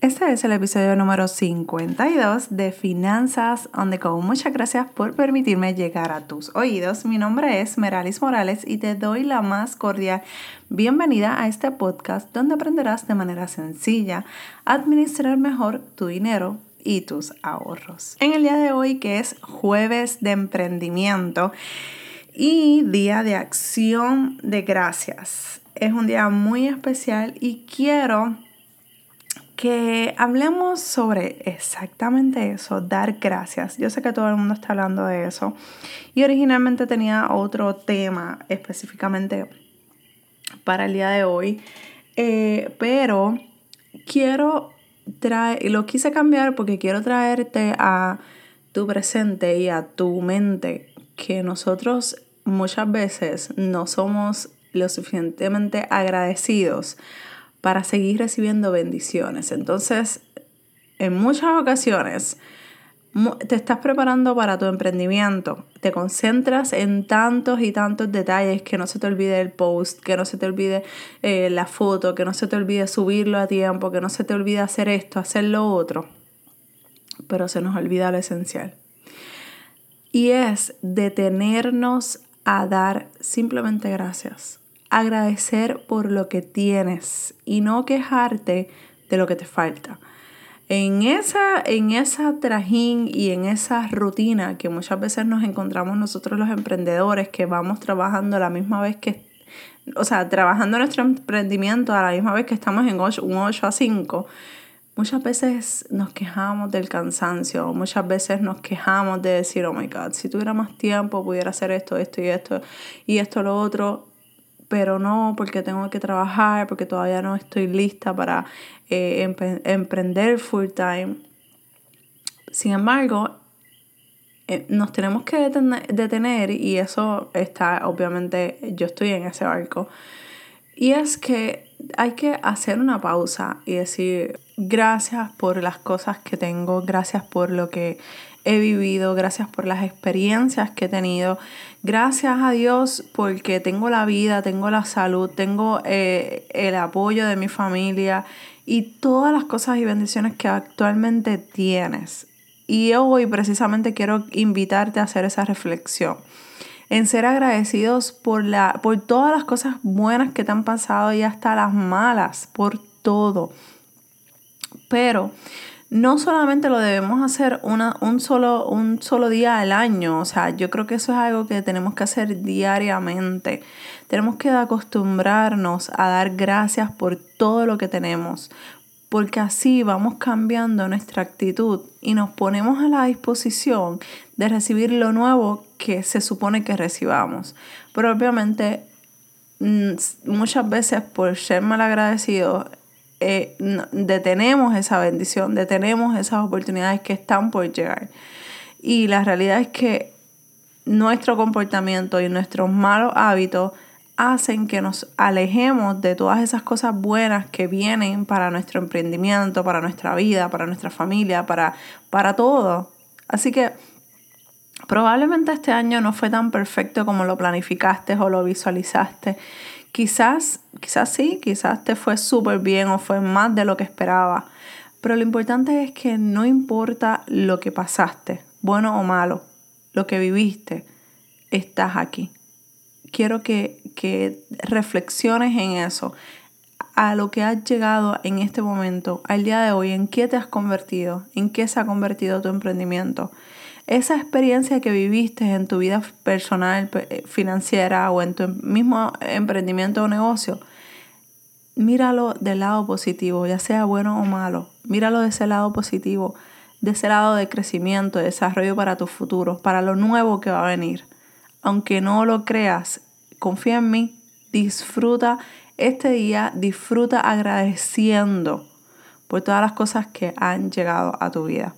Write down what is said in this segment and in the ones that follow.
Este es el episodio número 52 de Finanzas on the Go. Muchas gracias por permitirme llegar a tus oídos. Mi nombre es Meralis Morales y te doy la más cordial bienvenida a este podcast donde aprenderás de manera sencilla a administrar mejor tu dinero y tus ahorros. En el día de hoy, que es jueves de emprendimiento y día de acción de gracias, es un día muy especial y quiero que hablemos sobre exactamente eso, dar gracias. Yo sé que todo el mundo está hablando de eso. Y originalmente tenía otro tema específicamente para el día de hoy. Eh, pero quiero traer, lo quise cambiar porque quiero traerte a tu presente y a tu mente que nosotros muchas veces no somos lo suficientemente agradecidos para seguir recibiendo bendiciones. Entonces, en muchas ocasiones, te estás preparando para tu emprendimiento, te concentras en tantos y tantos detalles que no se te olvide el post, que no se te olvide eh, la foto, que no se te olvide subirlo a tiempo, que no se te olvide hacer esto, hacer lo otro, pero se nos olvida lo esencial. Y es detenernos a dar simplemente gracias agradecer por lo que tienes y no quejarte de lo que te falta. En esa, en esa trajín y en esa rutina que muchas veces nos encontramos nosotros los emprendedores que vamos trabajando a la misma vez que, o sea, trabajando nuestro emprendimiento a la misma vez que estamos en un 8 a 5, muchas veces nos quejamos del cansancio, muchas veces nos quejamos de decir, oh my God, si tuviera más tiempo pudiera hacer esto, esto y esto y esto, lo otro, pero no porque tengo que trabajar, porque todavía no estoy lista para eh, emprender full time. Sin embargo, eh, nos tenemos que detener y eso está, obviamente, yo estoy en ese barco. Y es que hay que hacer una pausa y decir gracias por las cosas que tengo, gracias por lo que he vivido, gracias por las experiencias que he tenido, gracias a Dios porque tengo la vida, tengo la salud, tengo eh, el apoyo de mi familia y todas las cosas y bendiciones que actualmente tienes. Y hoy precisamente quiero invitarte a hacer esa reflexión en ser agradecidos por, la, por todas las cosas buenas que te han pasado y hasta las malas, por todo. Pero no solamente lo debemos hacer una, un, solo, un solo día al año, o sea, yo creo que eso es algo que tenemos que hacer diariamente. Tenemos que acostumbrarnos a dar gracias por todo lo que tenemos, porque así vamos cambiando nuestra actitud y nos ponemos a la disposición de recibir lo nuevo que se supone que recibamos. Pero obviamente mm, muchas veces por ser mal agradecidos eh, detenemos esa bendición, detenemos esas oportunidades que están por llegar. Y la realidad es que nuestro comportamiento y nuestros malos hábitos hacen que nos alejemos de todas esas cosas buenas que vienen para nuestro emprendimiento, para nuestra vida, para nuestra familia, para, para todo. Así que probablemente este año no fue tan perfecto como lo planificaste o lo visualizaste. Quizás, quizás sí, quizás te fue súper bien o fue más de lo que esperaba. Pero lo importante es que no importa lo que pasaste, bueno o malo, lo que viviste, estás aquí. Quiero que, que reflexiones en eso, a lo que has llegado en este momento, al día de hoy, en qué te has convertido, en qué se ha convertido tu emprendimiento esa experiencia que viviste en tu vida personal, eh, financiera o en tu mismo emprendimiento o negocio, míralo del lado positivo, ya sea bueno o malo. Míralo de ese lado positivo, de ese lado de crecimiento, de desarrollo para tu futuro, para lo nuevo que va a venir. Aunque no lo creas, confía en mí, disfruta este día, disfruta agradeciendo por todas las cosas que han llegado a tu vida.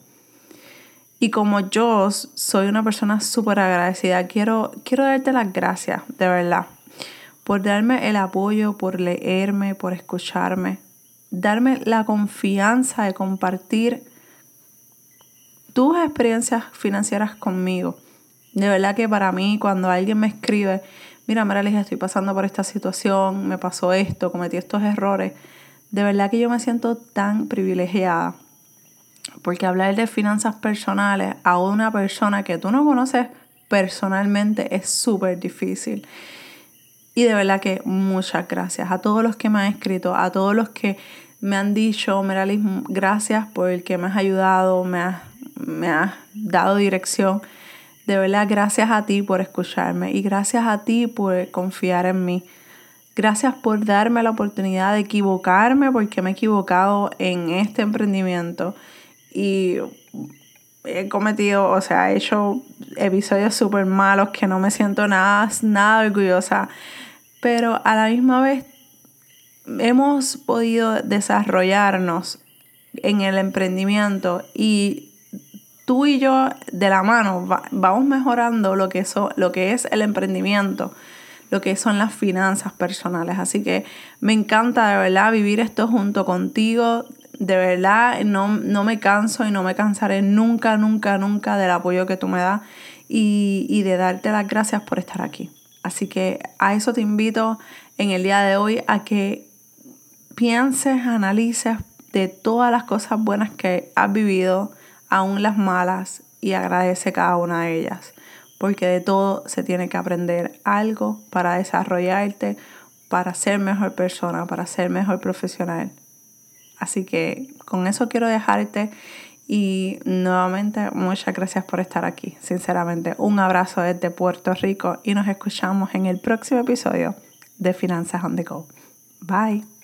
Y como yo soy una persona súper agradecida, quiero, quiero darte las gracias, de verdad, por darme el apoyo, por leerme, por escucharme, darme la confianza de compartir tus experiencias financieras conmigo. De verdad que para mí, cuando alguien me escribe, mira, Maralis, estoy pasando por esta situación, me pasó esto, cometí estos errores, De verdad que yo me siento tan privilegiada porque hablar de finanzas personales a una persona que tú no conoces personalmente es súper difícil. Y de verdad que muchas gracias a todos los que me han escrito, a todos los que me han dicho, Meralis, gracias por el que me has ayudado, me has, me has dado dirección. De verdad, gracias a ti por escucharme y gracias a ti por confiar en mí. Gracias por darme la oportunidad de equivocarme porque me he equivocado en este emprendimiento y he cometido, o sea, he hecho episodios súper malos que no me siento nada, nada orgullosa, pero a la misma vez hemos podido desarrollarnos en el emprendimiento y tú y yo de la mano vamos mejorando lo que, lo que es el emprendimiento, lo que son las finanzas personales. Así que me encanta de verdad vivir esto junto contigo, de verdad no, no me canso y no me cansaré nunca, nunca, nunca del apoyo que tú me das y, y de darte las gracias por estar aquí. Así que a eso te invito en el día de hoy a que pienses, analices de todas las cosas buenas que has vivido, aún las malas, y agradece cada una de ellas. Porque de todo se tiene que aprender algo para desarrollarte, para ser mejor persona, para ser mejor profesional. Así que con eso quiero dejarte y nuevamente muchas gracias por estar aquí. Sinceramente, un abrazo desde Puerto Rico y nos escuchamos en el próximo episodio de Finanzas on the Go. Bye.